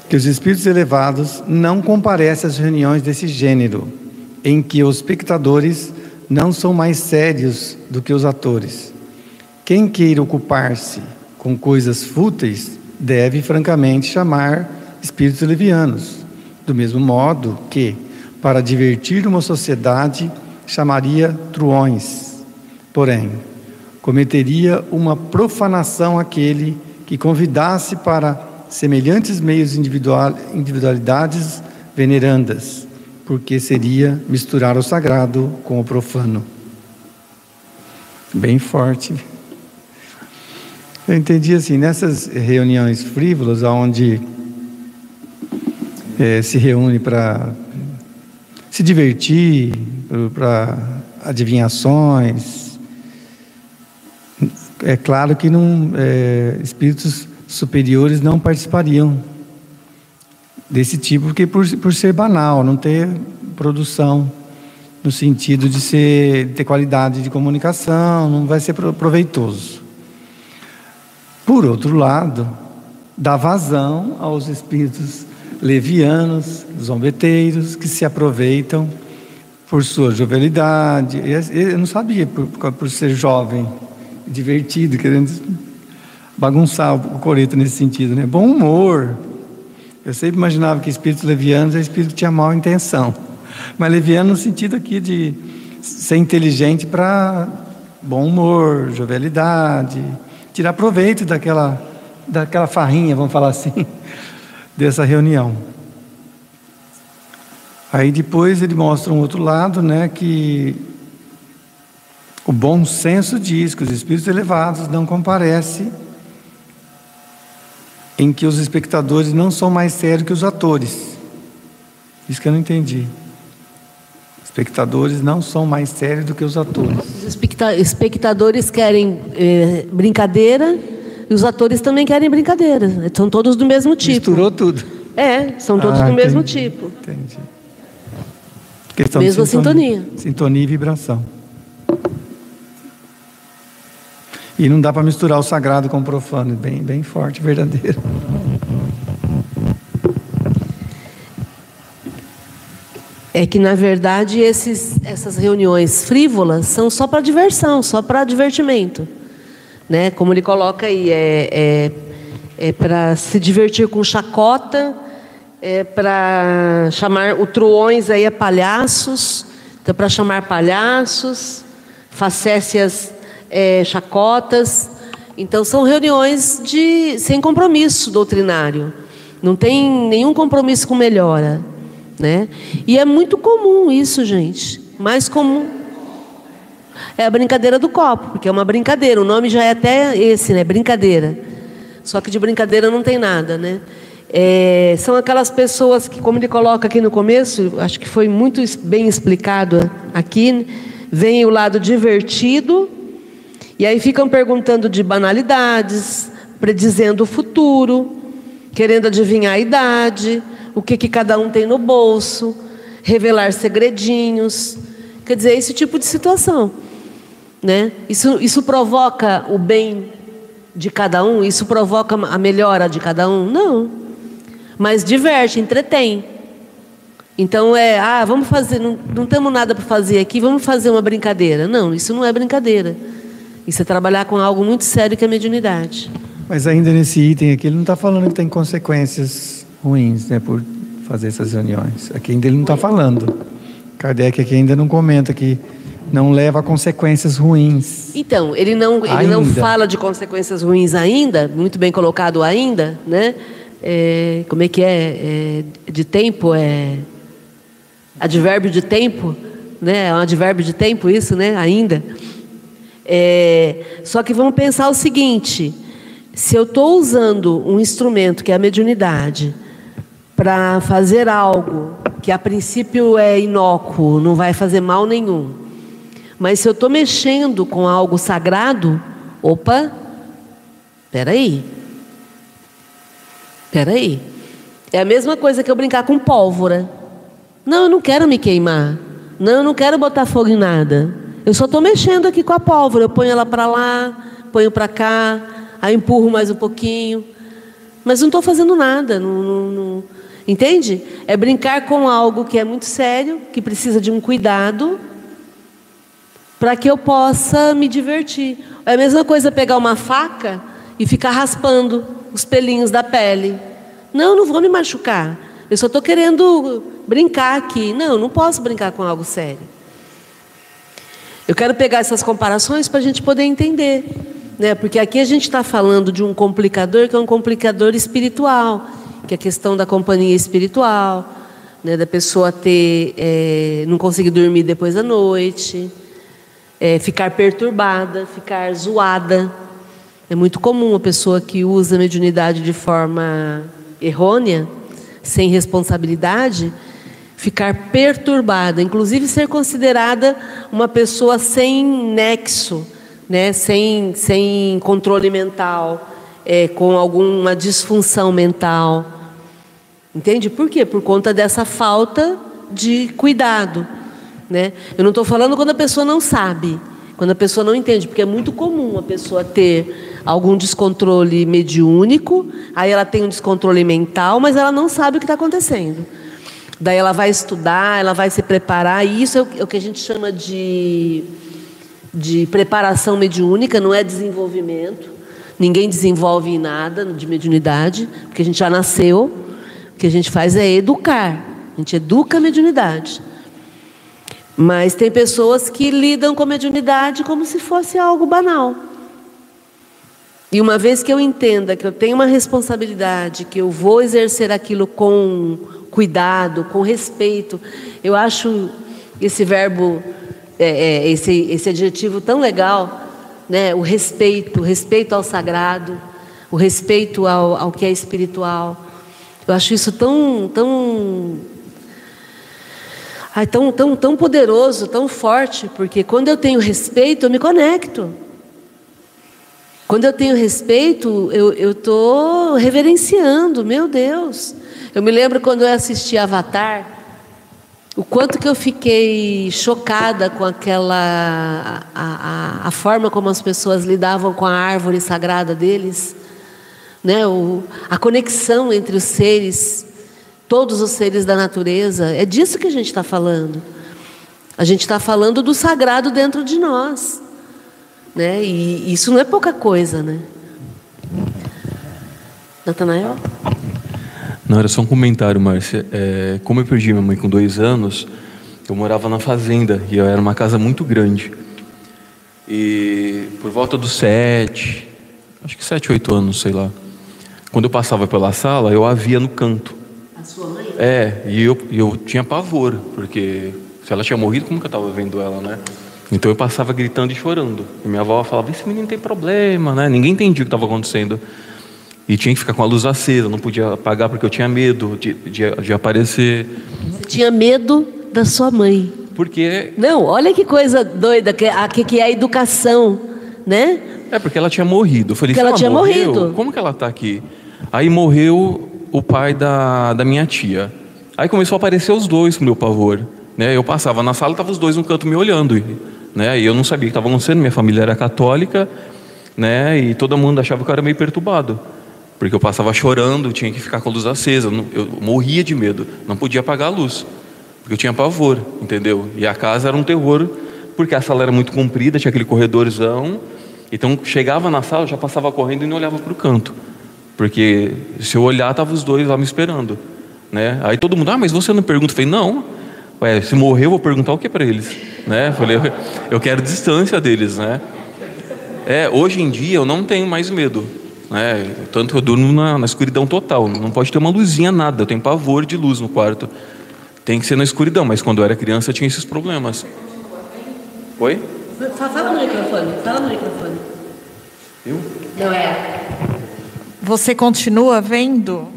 Que os espíritos elevados não comparecem às reuniões desse gênero, em que os espectadores não são mais sérios do que os atores. Quem queira ocupar-se com coisas fúteis deve francamente chamar espíritos levianos, do mesmo modo que, para divertir uma sociedade, chamaria truões. Porém, cometeria uma profanação aquele que convidasse para semelhantes meios individual, individualidades venerandas, porque seria misturar o sagrado com o profano. Bem forte. Eu entendi assim, nessas reuniões frívolas, onde é, se reúne para se divertir, para adivinhações, é claro que não, é, espíritos superiores não participariam desse tipo, porque por, por ser banal, não ter produção no sentido de ser ter qualidade de comunicação, não vai ser proveitoso. Por outro lado, dá vazão aos espíritos levianos, zombeteiros, que se aproveitam por sua jovialidade. Eu não sabia, por, por ser jovem, divertido, querendo bagunçar o coreto nesse sentido, né? Bom humor. Eu sempre imaginava que espíritos levianos é espírito que tinha má intenção. Mas leviano no sentido aqui de ser inteligente para bom humor, jovialidade, tirar proveito daquela, daquela farrinha, vamos falar assim, dessa reunião. Aí depois ele mostra um outro lado, né, que o bom senso diz que os espíritos elevados não comparecem em que os espectadores não são mais sérios que os atores. Isso que eu não entendi. Espectadores não são mais sérios do que os atores. Os espectadores querem é, brincadeira e os atores também querem brincadeira. São todos do mesmo tipo. Misturou tudo. É, são todos ah, do entendi, mesmo tipo. Entendi. Questão Mesma. Sintonia, sintonia e vibração. E não dá para misturar o sagrado com o profano, bem, bem forte, verdadeiro. É que, na verdade, esses, essas reuniões frívolas são só para diversão, só para divertimento. Né? Como ele coloca aí, é, é, é para se divertir com chacota, é para chamar o truões aí a palhaços, então para chamar palhaços, facécias é, chacotas. Então, são reuniões de, sem compromisso doutrinário. Não tem nenhum compromisso com melhora. Né? E é muito comum isso, gente. Mais comum. É a brincadeira do copo, porque é uma brincadeira. O nome já é até esse, né? Brincadeira. Só que de brincadeira não tem nada, né? É, são aquelas pessoas que, como ele coloca aqui no começo, acho que foi muito bem explicado aqui, vem o lado divertido e aí ficam perguntando de banalidades, predizendo o futuro, querendo adivinhar a idade, o que, que cada um tem no bolso, revelar segredinhos. Quer dizer, esse tipo de situação. Né? Isso, isso provoca o bem de cada um? Isso provoca a melhora de cada um? Não. Mas diverte, entretém. Então é, ah, vamos fazer, não, não temos nada para fazer aqui, vamos fazer uma brincadeira. Não, isso não é brincadeira. Isso é trabalhar com algo muito sério que é a mediunidade. Mas ainda nesse item aqui, ele não está falando que tem consequências ruins, né, por fazer essas reuniões. Aqui ainda ele não está falando. Kardec aqui ainda não comenta que não leva a consequências ruins. Então, ele não, ele não fala de consequências ruins ainda, muito bem colocado ainda, né? É, como é que é? é? De tempo é advérbio de tempo, né? É um advérbio de tempo isso, né? Ainda. É, só que vamos pensar o seguinte: se eu estou usando um instrumento que é a mediunidade para fazer algo que a princípio é inócuo, não vai fazer mal nenhum, mas se eu estou mexendo com algo sagrado, opa, peraí, peraí, é a mesma coisa que eu brincar com pólvora. Não, eu não quero me queimar. Não, eu não quero botar fogo em nada. Eu só estou mexendo aqui com a pólvora. Eu ponho ela para lá, ponho para cá, aí empurro mais um pouquinho. Mas não estou fazendo nada. Não, não, não, Entende? É brincar com algo que é muito sério, que precisa de um cuidado, para que eu possa me divertir. É a mesma coisa pegar uma faca e ficar raspando os pelinhos da pele. Não, não vou me machucar. Eu só estou querendo brincar aqui. Não, não posso brincar com algo sério. Eu quero pegar essas comparações para a gente poder entender. Né? Porque aqui a gente está falando de um complicador que é um complicador espiritual, que é a questão da companhia espiritual, né? da pessoa ter, é, não conseguir dormir depois da noite, é, ficar perturbada, ficar zoada. É muito comum a pessoa que usa a mediunidade de forma errônea sem responsabilidade, ficar perturbada, inclusive ser considerada uma pessoa sem nexo, né, sem, sem controle mental, é, com alguma disfunção mental. Entende? Por quê? Por conta dessa falta de cuidado. Né? Eu não estou falando quando a pessoa não sabe, quando a pessoa não entende, porque é muito comum a pessoa ter algum descontrole mediúnico, aí ela tem um descontrole mental, mas ela não sabe o que está acontecendo. Daí ela vai estudar, ela vai se preparar, e isso é o que a gente chama de, de preparação mediúnica, não é desenvolvimento. Ninguém desenvolve nada de mediunidade, porque a gente já nasceu. O que a gente faz é educar. A gente educa a mediunidade. Mas tem pessoas que lidam com a mediunidade como se fosse algo banal. E uma vez que eu entenda que eu tenho uma responsabilidade, que eu vou exercer aquilo com cuidado, com respeito, eu acho esse verbo, é, é, esse, esse adjetivo tão legal, né? o respeito, o respeito ao sagrado, o respeito ao, ao que é espiritual. Eu acho isso tão, tão, ai, tão, tão, tão poderoso, tão forte, porque quando eu tenho respeito, eu me conecto. Quando eu tenho respeito, eu estou reverenciando, meu Deus. Eu me lembro quando eu assisti Avatar, o quanto que eu fiquei chocada com aquela. A, a, a, forma como as pessoas lidavam com a árvore sagrada deles, né? O, a conexão entre os seres, todos os seres da natureza. É disso que a gente está falando. A gente está falando do sagrado dentro de nós. Né? E isso não é pouca coisa, né? Natanael? Não, era só um comentário, Márcia. É, como eu perdi minha mãe com dois anos, eu morava na fazenda e era uma casa muito grande. E por volta dos sete, acho que sete, oito anos, sei lá. Quando eu passava pela sala, eu a via no canto. A sua mãe? É, e eu, eu tinha pavor, porque se ela tinha morrido, como que eu estava vendo ela, né? Então eu passava gritando e chorando. E minha avó falava: Esse menino tem problema, né? Ninguém entendia o que estava acontecendo. E tinha que ficar com a luz acesa, não podia apagar porque eu tinha medo de, de, de aparecer. Você tinha medo da sua mãe. Porque. Não, olha que coisa doida que, a, que é a educação, né? É porque ela tinha morrido. Eu falei: porque ela tinha morreu, morrido. Como que ela está aqui? Aí morreu o pai da, da minha tia. Aí começou a aparecer os dois com meu pavor. Né? Eu passava na sala, estavam os dois no canto me olhando né? E eu não sabia o que estava acontecendo, minha família era católica, né? E todo mundo achava que eu era meio perturbado, porque eu passava chorando, tinha que ficar com a luz acesa, eu morria de medo, não podia apagar a luz. Porque eu tinha pavor, entendeu? E a casa era um terror, porque a sala era muito comprida, tinha aquele corredorzão. Então chegava na sala, já passava correndo e não olhava para o canto. Porque se eu olhar, estavam os dois lá me esperando. Né? Aí todo mundo, ah, mas você não pergunta? Eu falei, não. Ué, se morrer, eu vou perguntar o que para eles? Né? Eu falei, eu quero distância deles, né? É, hoje em dia eu não tenho mais medo. Né? Tanto que eu durmo na, na escuridão total. Não pode ter uma luzinha, nada. Eu tenho pavor de luz no quarto. Tem que ser na escuridão, mas quando eu era criança eu tinha esses problemas. Oi? Fala no microfone, fala no microfone. Eu? Não é. Você continua vendo?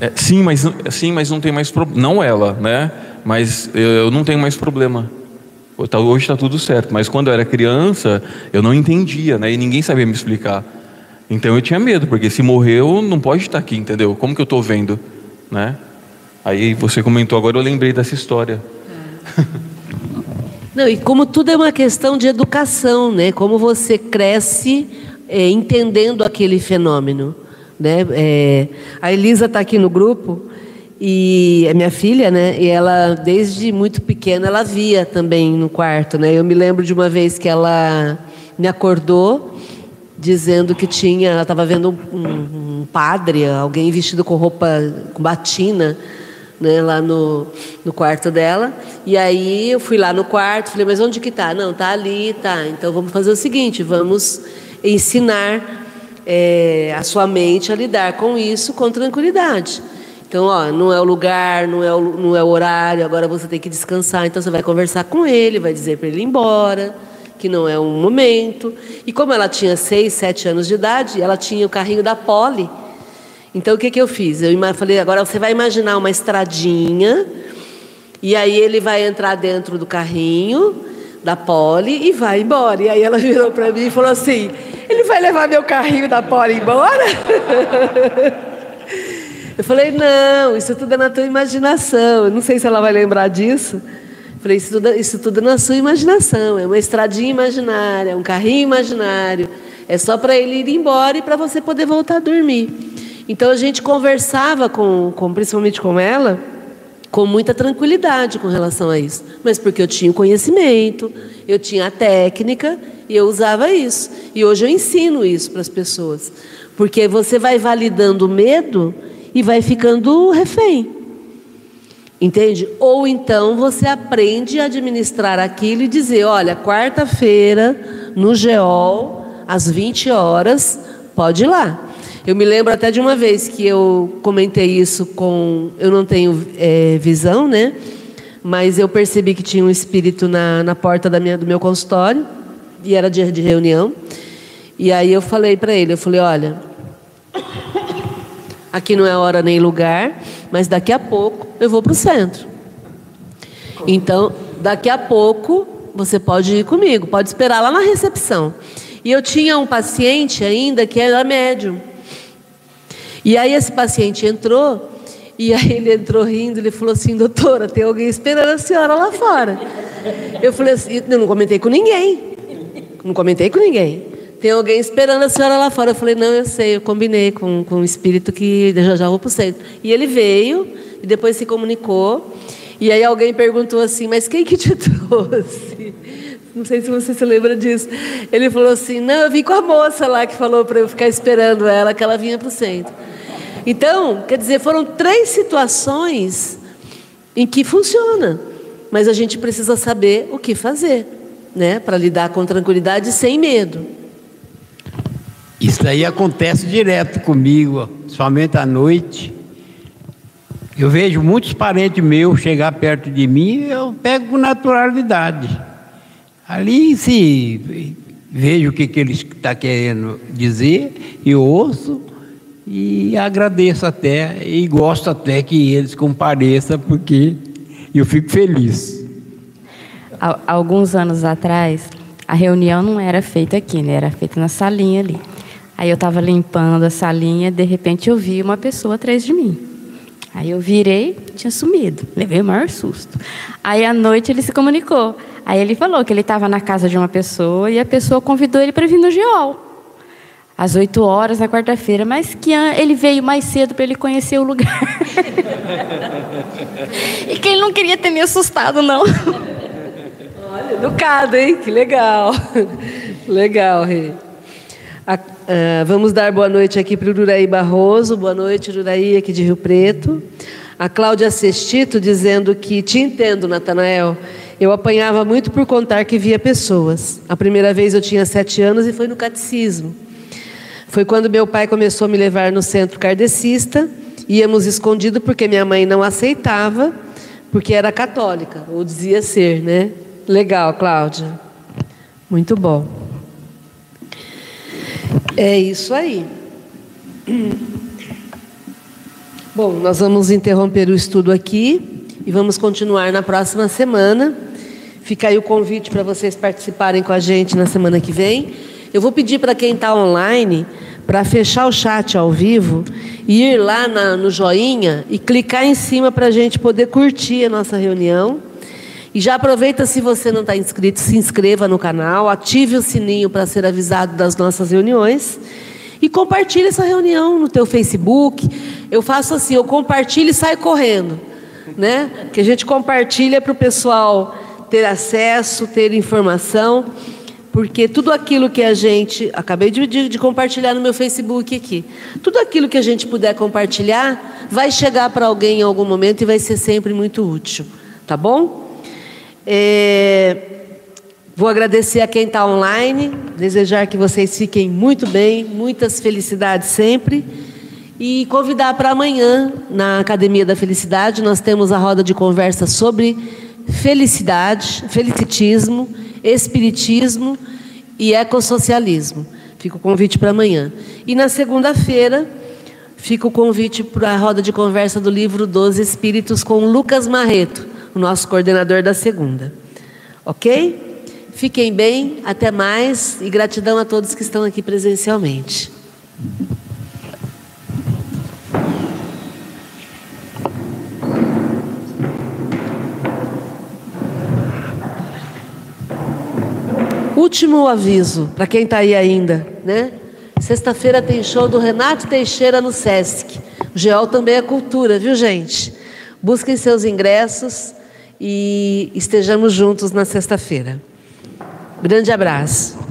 É, sim, mas sim, mas não tem mais problema. Não ela, né? Mas eu não tenho mais problema. Tá, hoje está tudo certo. Mas quando eu era criança, eu não entendia, né? E ninguém sabia me explicar. Então eu tinha medo, porque se morreu, não pode estar aqui, entendeu? Como que eu estou vendo, né? Aí você comentou agora, eu lembrei dessa história. Não, e como tudo é uma questão de educação, né? Como você cresce é, entendendo aquele fenômeno, né? É, a Elisa está aqui no grupo e é minha filha, né? E ela desde muito pequena ela via também no quarto, né? Eu me lembro de uma vez que ela me acordou dizendo que tinha, ela estava vendo um, um padre, alguém vestido com roupa com batina né, lá no, no quarto dela. E aí eu fui lá no quarto, falei, mas onde que tá? Não, tá ali, tá. Então vamos fazer o seguinte, vamos ensinar é, a sua mente a lidar com isso com tranquilidade. Então, ó, não é o lugar, não é o, não é o horário, agora você tem que descansar. Então você vai conversar com ele, vai dizer para ele ir embora, que não é um momento. E como ela tinha seis, sete anos de idade, ela tinha o carrinho da Poli então o que, que eu fiz? Eu falei, agora você vai imaginar uma estradinha, e aí ele vai entrar dentro do carrinho da Poli e vai embora. E aí ela virou para mim e falou assim: ele vai levar meu carrinho da Poli embora? Eu falei, não, isso tudo é na tua imaginação. Eu não sei se ela vai lembrar disso. Falei, isso tudo, isso tudo na sua imaginação. É uma estradinha imaginária, é um carrinho imaginário. É só para ele ir embora e para você poder voltar a dormir. Então a gente conversava com, com, principalmente com ela, com muita tranquilidade com relação a isso. Mas porque eu tinha o conhecimento, eu tinha a técnica e eu usava isso. E hoje eu ensino isso para as pessoas. Porque você vai validando o medo e vai ficando refém. Entende? Ou então você aprende a administrar aquilo e dizer: olha, quarta-feira, no GEOL, às 20 horas, pode ir lá. Eu me lembro até de uma vez que eu comentei isso com. Eu não tenho é, visão, né? Mas eu percebi que tinha um espírito na, na porta da minha, do meu consultório, e era dia de reunião. E aí eu falei para ele: eu falei, olha, aqui não é hora nem lugar, mas daqui a pouco eu vou para o centro. Então, daqui a pouco você pode ir comigo, pode esperar lá na recepção. E eu tinha um paciente ainda que era médium. E aí esse paciente entrou, e aí ele entrou rindo, ele falou assim, doutora, tem alguém esperando a senhora lá fora. Eu falei assim, eu não comentei com ninguém. Não comentei com ninguém. Tem alguém esperando a senhora lá fora. Eu falei, não, eu sei, eu combinei com, com o espírito que já já vou para o centro. E ele veio, e depois se comunicou. E aí alguém perguntou assim, mas quem que te trouxe? Não sei se você se lembra disso. Ele falou assim: Não, eu vim com a moça lá que falou para eu ficar esperando ela, que ela vinha para o centro. Então, quer dizer, foram três situações em que funciona, mas a gente precisa saber o que fazer, né, para lidar com tranquilidade sem medo. Isso aí acontece direto comigo, somente à noite. Eu vejo muitos parentes meus chegar perto de mim, eu pego com naturalidade. Ali se vejo o que, que ele está querendo dizer e ouço e agradeço até e gosto até que eles compareçam porque eu fico feliz. Alguns anos atrás, a reunião não era feita aqui, né? Era feita na salinha ali. Aí eu estava limpando a salinha, de repente eu vi uma pessoa atrás de mim. Aí eu virei, tinha sumido. Levei o maior susto. Aí à noite ele se comunicou. Aí ele falou que ele estava na casa de uma pessoa e a pessoa convidou ele para vir no geol. às 8 horas na quarta-feira, mas que ele veio mais cedo para ele conhecer o lugar. e que ele não queria ter me assustado, não. Olha, educado, hein? Que legal. legal, Rei. Uh, vamos dar boa noite aqui para o Uraí Barroso. Boa noite, Uraí, aqui de Rio Preto. A Cláudia Sestito dizendo que te entendo, Natanael. Eu apanhava muito por contar que via pessoas. A primeira vez eu tinha sete anos e foi no catecismo. Foi quando meu pai começou a me levar no centro kardecista. Íamos escondido porque minha mãe não aceitava, porque era católica, ou dizia ser, né? Legal, Cláudia. Muito bom. É isso aí. Bom, nós vamos interromper o estudo aqui e vamos continuar na próxima semana. Fica aí o convite para vocês participarem com a gente na semana que vem. Eu vou pedir para quem está online para fechar o chat ao vivo e ir lá na, no joinha e clicar em cima para a gente poder curtir a nossa reunião. E já aproveita, se você não está inscrito, se inscreva no canal, ative o sininho para ser avisado das nossas reuniões e compartilhe essa reunião no teu Facebook. Eu faço assim, eu compartilho e saio correndo, né? Que a gente compartilha para o pessoal ter acesso, ter informação, porque tudo aquilo que a gente, acabei de, de, de compartilhar no meu Facebook aqui, tudo aquilo que a gente puder compartilhar vai chegar para alguém em algum momento e vai ser sempre muito útil, tá bom? É, vou agradecer a quem está online, desejar que vocês fiquem muito bem, muitas felicidades sempre. E convidar para amanhã, na Academia da Felicidade, nós temos a roda de conversa sobre felicidade, felicitismo, espiritismo e ecossocialismo. Fica o convite para amanhã. E na segunda-feira, fica o convite para a roda de conversa do livro Dos Espíritos com Lucas Marreto o nosso coordenador da segunda. Ok? Fiquem bem, até mais e gratidão a todos que estão aqui presencialmente. Último aviso para quem está aí ainda, né? Sexta-feira tem show do Renato Teixeira no Sesc. O Geol também é cultura, viu, gente? Busquem seus ingressos e estejamos juntos na sexta-feira. Grande abraço.